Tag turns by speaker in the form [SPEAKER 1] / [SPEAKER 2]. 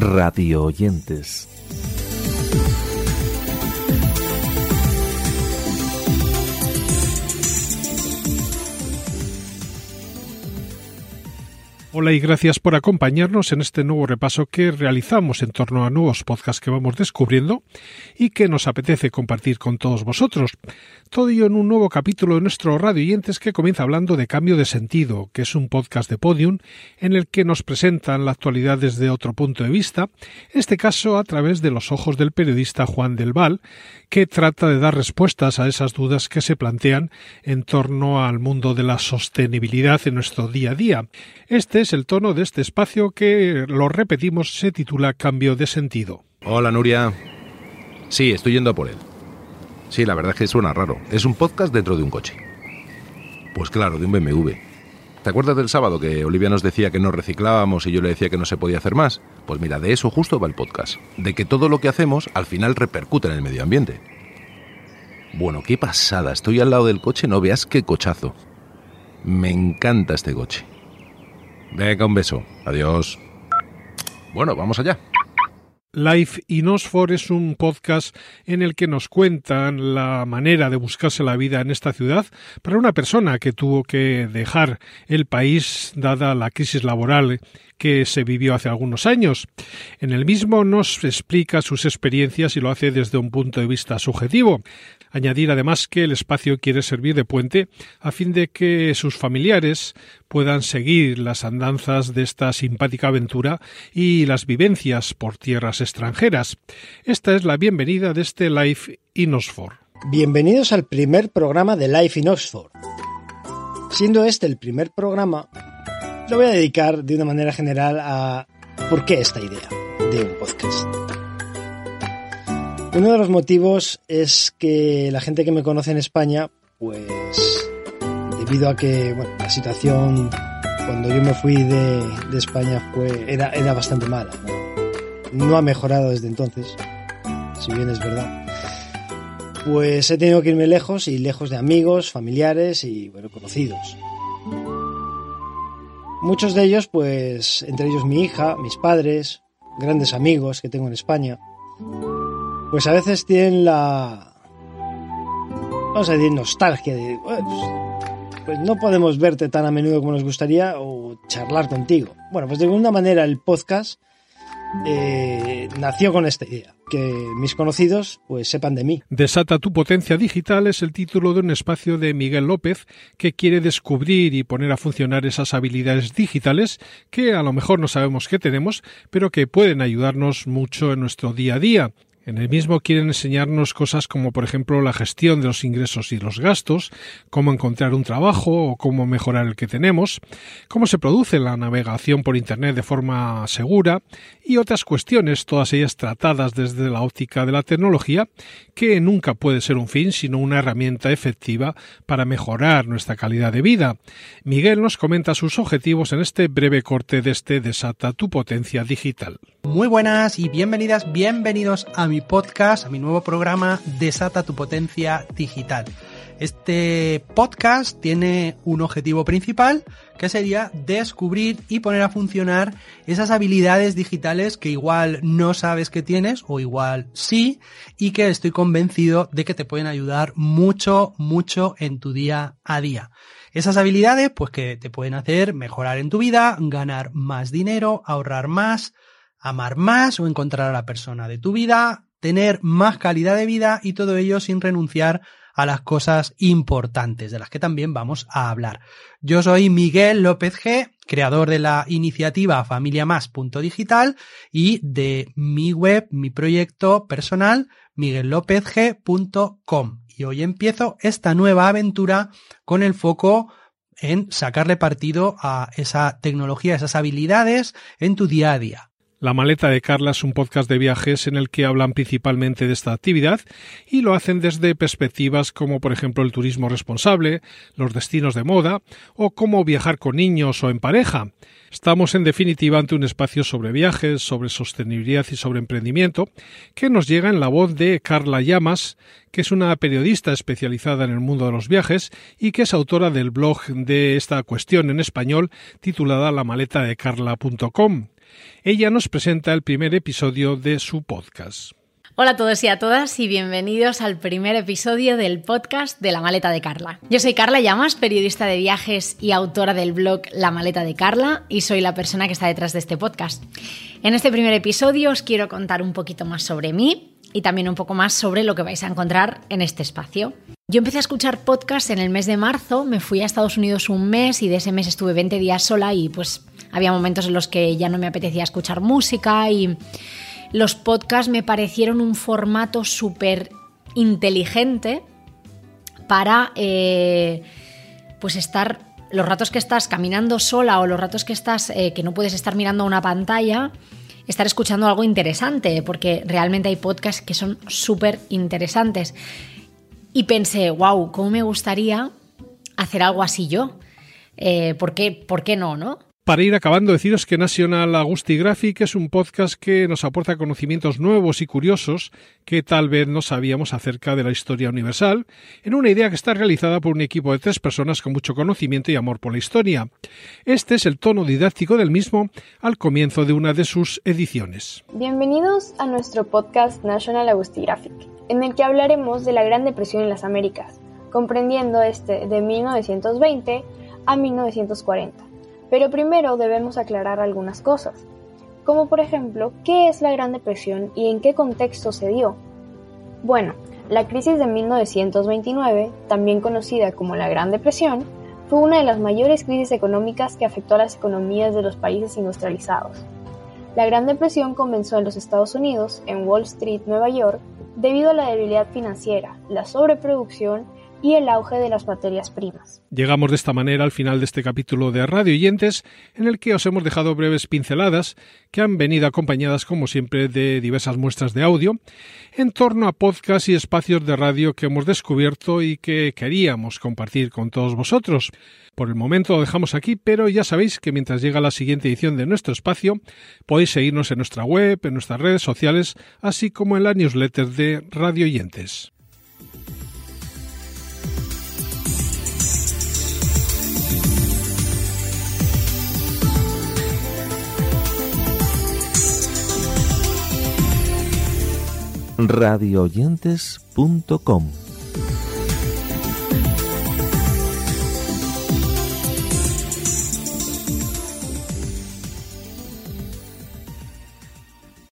[SPEAKER 1] radio oyentes.
[SPEAKER 2] Hola y gracias por acompañarnos en este nuevo repaso que realizamos en torno a nuevos podcasts que vamos descubriendo y que nos apetece compartir con todos vosotros. Todo ello en un nuevo capítulo de nuestro Radio Oyentes que comienza hablando de Cambio de Sentido, que es un podcast de Podium en el que nos presentan la actualidad desde otro punto de vista, en este caso a través de los ojos del periodista Juan del Val, que trata de dar respuestas a esas dudas que se plantean en torno al mundo de la sostenibilidad en nuestro día a día. Este es el tono de este espacio que, lo repetimos, se titula Cambio de Sentido.
[SPEAKER 3] Hola Nuria. Sí, estoy yendo a por él. Sí, la verdad es que suena raro. Es un podcast dentro de un coche. Pues claro, de un BMW. ¿Te acuerdas del sábado que Olivia nos decía que no reciclábamos y yo le decía que no se podía hacer más? Pues mira, de eso justo va el podcast. De que todo lo que hacemos al final repercute en el medio ambiente. Bueno, qué pasada. Estoy al lado del coche, no veas qué cochazo. Me encanta este coche. Venga, un beso. Adiós. Bueno, vamos allá.
[SPEAKER 2] Life in Oxford es un podcast en el que nos cuentan la manera de buscarse la vida en esta ciudad para una persona que tuvo que dejar el país dada la crisis laboral que se vivió hace algunos años. En el mismo nos explica sus experiencias y lo hace desde un punto de vista subjetivo. Añadir además que el espacio quiere servir de puente a fin de que sus familiares puedan seguir las andanzas de esta simpática aventura y las vivencias por tierras extranjeras. Esta es la bienvenida de este Life in Oxford.
[SPEAKER 4] Bienvenidos al primer programa de Life in Oxford. Siendo este el primer programa, lo voy a dedicar de una manera general a por qué esta idea de un podcast. Uno de los motivos es que la gente que me conoce en España, pues debido a que la situación cuando yo me fui de, de España fue era, era bastante mala. ¿no? no ha mejorado desde entonces, si bien es verdad. Pues he tenido que irme lejos y lejos de amigos, familiares y bueno, conocidos. Muchos de ellos, pues, entre ellos mi hija, mis padres, grandes amigos que tengo en España, pues a veces tienen la, vamos a decir, nostalgia de, pues, no podemos verte tan a menudo como nos gustaría o charlar contigo. Bueno, pues de alguna manera el podcast eh, nació con esta idea, que mis conocidos pues sepan de mí.
[SPEAKER 2] Desata tu potencia digital es el título de un espacio de Miguel López que quiere descubrir y poner a funcionar esas habilidades digitales que a lo mejor no sabemos que tenemos, pero que pueden ayudarnos mucho en nuestro día a día. En el mismo quieren enseñarnos cosas como, por ejemplo, la gestión de los ingresos y los gastos, cómo encontrar un trabajo o cómo mejorar el que tenemos, cómo se produce la navegación por Internet de forma segura y otras cuestiones, todas ellas tratadas desde la óptica de la tecnología, que nunca puede ser un fin, sino una herramienta efectiva para mejorar nuestra calidad de vida. Miguel nos comenta sus objetivos en este breve corte de este Desata tu potencia digital.
[SPEAKER 5] Muy buenas y bienvenidas, bienvenidos a mi podcast, a mi nuevo programa Desata tu potencia digital. Este podcast tiene un objetivo principal que sería descubrir y poner a funcionar esas habilidades digitales que igual no sabes que tienes o igual sí y que estoy convencido de que te pueden ayudar mucho, mucho en tu día a día. Esas habilidades pues que te pueden hacer mejorar en tu vida, ganar más dinero, ahorrar más, amar más o encontrar a la persona de tu vida, tener más calidad de vida y todo ello sin renunciar a las cosas importantes de las que también vamos a hablar. Yo soy Miguel López G, creador de la iniciativa familiamas.digital y de mi web, mi proyecto personal, miguellopezg.com. Y hoy empiezo esta nueva aventura con el foco en sacarle partido a esa tecnología, esas habilidades en tu día a día.
[SPEAKER 2] La maleta de Carla es un podcast de viajes en el que hablan principalmente de esta actividad y lo hacen desde perspectivas como por ejemplo el turismo responsable, los destinos de moda o cómo viajar con niños o en pareja. Estamos en definitiva ante un espacio sobre viajes, sobre sostenibilidad y sobre emprendimiento que nos llega en la voz de Carla Llamas, que es una periodista especializada en el mundo de los viajes y que es autora del blog de esta cuestión en español titulada la maleta de carla.com. Ella nos presenta el primer episodio de su podcast.
[SPEAKER 6] Hola a todos y a todas y bienvenidos al primer episodio del podcast de La Maleta de Carla. Yo soy Carla Llamas, periodista de viajes y autora del blog La Maleta de Carla y soy la persona que está detrás de este podcast. En este primer episodio os quiero contar un poquito más sobre mí y también un poco más sobre lo que vais a encontrar en este espacio. Yo empecé a escuchar podcasts en el mes de marzo, me fui a Estados Unidos un mes y de ese mes estuve 20 días sola y pues había momentos en los que ya no me apetecía escuchar música y los podcasts me parecieron un formato súper inteligente para eh, pues estar los ratos que estás caminando sola o los ratos que estás eh, que no puedes estar mirando una pantalla estar escuchando algo interesante porque realmente hay podcasts que son súper interesantes y pensé wow cómo me gustaría hacer algo así yo eh, ¿por, qué, ¿por qué no no
[SPEAKER 2] para ir acabando, deciros que National Agusti Graphic es un podcast que nos aporta conocimientos nuevos y curiosos que tal vez no sabíamos acerca de la historia universal, en una idea que está realizada por un equipo de tres personas con mucho conocimiento y amor por la historia. Este es el tono didáctico del mismo al comienzo de una de sus ediciones.
[SPEAKER 7] Bienvenidos a nuestro podcast National Agusti Graphic, en el que hablaremos de la Gran Depresión en las Américas, comprendiendo este de 1920 a 1940 pero primero debemos aclarar algunas cosas, como por ejemplo, ¿qué es la Gran Depresión y en qué contexto se dio? Bueno, la crisis de 1929, también conocida como la Gran Depresión, fue una de las mayores crisis económicas que afectó a las economías de los países industrializados. La Gran Depresión comenzó en los Estados Unidos, en Wall Street, Nueva York, debido a la debilidad financiera, la sobreproducción y el auge de las materias primas.
[SPEAKER 2] Llegamos de esta manera al final de este capítulo de Radio Oyentes, en el que os hemos dejado breves pinceladas que han venido acompañadas, como siempre, de diversas muestras de audio en torno a podcasts y espacios de radio que hemos descubierto y que queríamos compartir con todos vosotros. Por el momento lo dejamos aquí, pero ya sabéis que mientras llega la siguiente edición de nuestro espacio, podéis seguirnos en nuestra web, en nuestras redes sociales, así como en la newsletter de Radio Oyentes.
[SPEAKER 1] radioyentes.com